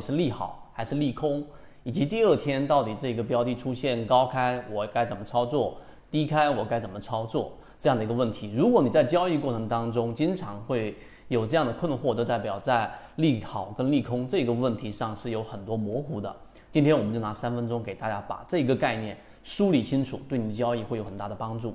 是利好还是利空，以及第二天到底这个标的。出现高开，我该怎么操作？低开我该怎么操作？这样的。一个问题，如果你在交易过程当中经常会有这样的。困惑，就代表在利好跟利空这个问题上是有很多模糊的。今天我们就拿三分钟给大家把这个概念梳理清楚，对你的。交易会有很大的。帮助。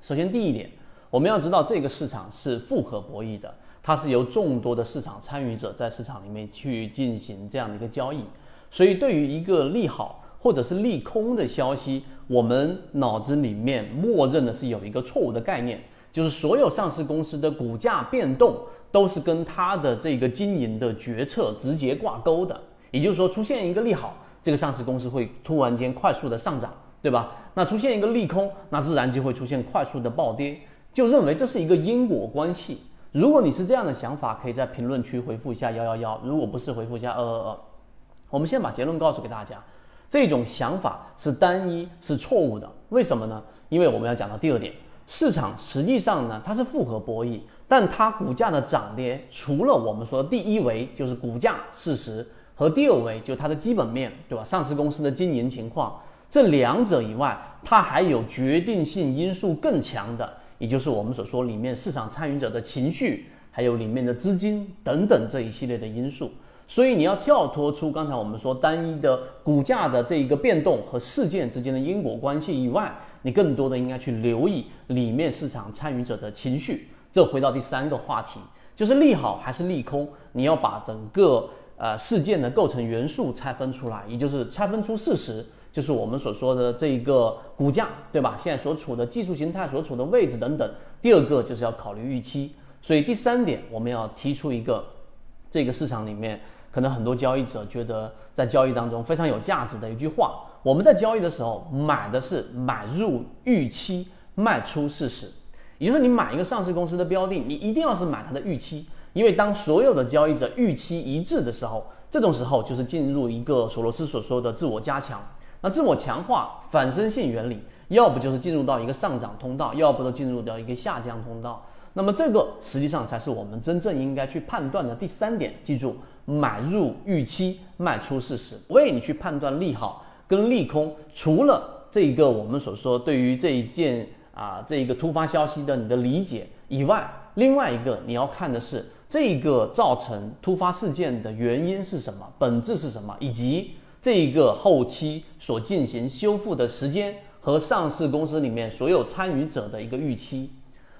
首先，第一点，我们要知道这个市场是复合博弈的。它是由众多的市场参与者在市场里面去进行这样的一个交易，所以对于一个利好或者是利空的消息，我们脑子里面默认的是有一个错误的概念，就是所有上市公司的股价变动都是跟它的这个经营的决策直接挂钩的。也就是说，出现一个利好，这个上市公司会突然间快速的上涨，对吧？那出现一个利空，那自然就会出现快速的暴跌，就认为这是一个因果关系。如果你是这样的想法，可以在评论区回复一下幺幺幺。如果不是，回复一下二二二。我们先把结论告诉给大家，这种想法是单一，是错误的。为什么呢？因为我们要讲到第二点，市场实际上呢，它是复合博弈，但它股价的涨跌，除了我们说的第一维就是股价事实，和第二维就是它的基本面对吧？上市公司的经营情况，这两者以外，它还有决定性因素更强的。也就是我们所说里面市场参与者的情绪，还有里面的资金等等这一系列的因素，所以你要跳脱出刚才我们说单一的股价的这一个变动和事件之间的因果关系以外，你更多的应该去留意里面市场参与者的情绪。这回到第三个话题，就是利好还是利空，你要把整个呃事件的构成元素拆分出来，也就是拆分出事实。就是我们所说的这一个股价，对吧？现在所处的技术形态、所处的位置等等。第二个就是要考虑预期。所以第三点，我们要提出一个这个市场里面可能很多交易者觉得在交易当中非常有价值的一句话：我们在交易的时候买的是买入预期，卖出事实。也就是你买一个上市公司的标的，你一定要是买它的预期，因为当所有的交易者预期一致的时候，这种时候就是进入一个索罗斯所说的自我加强。那自我强化反身性原理，要不就是进入到一个上涨通道，要不就进入到一个下降通道。那么这个实际上才是我们真正应该去判断的第三点。记住，买入预期，卖出事实。为你去判断利好跟利空，除了这个我们所说对于这一件啊这一个突发消息的你的理解以外，另外一个你要看的是这个造成突发事件的原因是什么，本质是什么，以及。这一个后期所进行修复的时间和上市公司里面所有参与者的一个预期，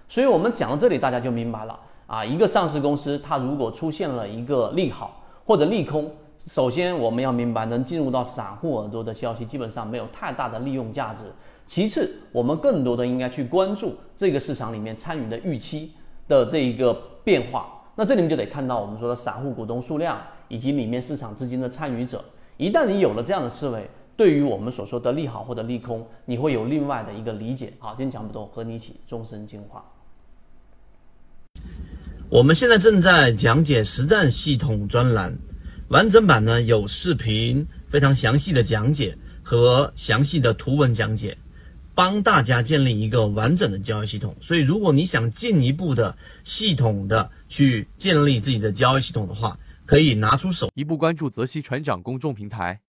所以我们讲到这里，大家就明白了啊。一个上市公司，它如果出现了一个利好或者利空，首先我们要明白，能进入到散户耳朵的消息，基本上没有太大的利用价值。其次，我们更多的应该去关注这个市场里面参与的预期的这一个变化。那这里面就得看到我们说的散户股东数量以及里面市场资金的参与者。一旦你有了这样的思维，对于我们所说的利好或者利空，你会有另外的一个理解。好，今天讲不多，和你一起终身进化。我们现在正在讲解实战系统专栏，完整版呢有视频，非常详细的讲解和详细的图文讲解，帮大家建立一个完整的交易系统。所以，如果你想进一步的系统的去建立自己的交易系统的话，可以拿出手，一步关注泽西船长公众平台。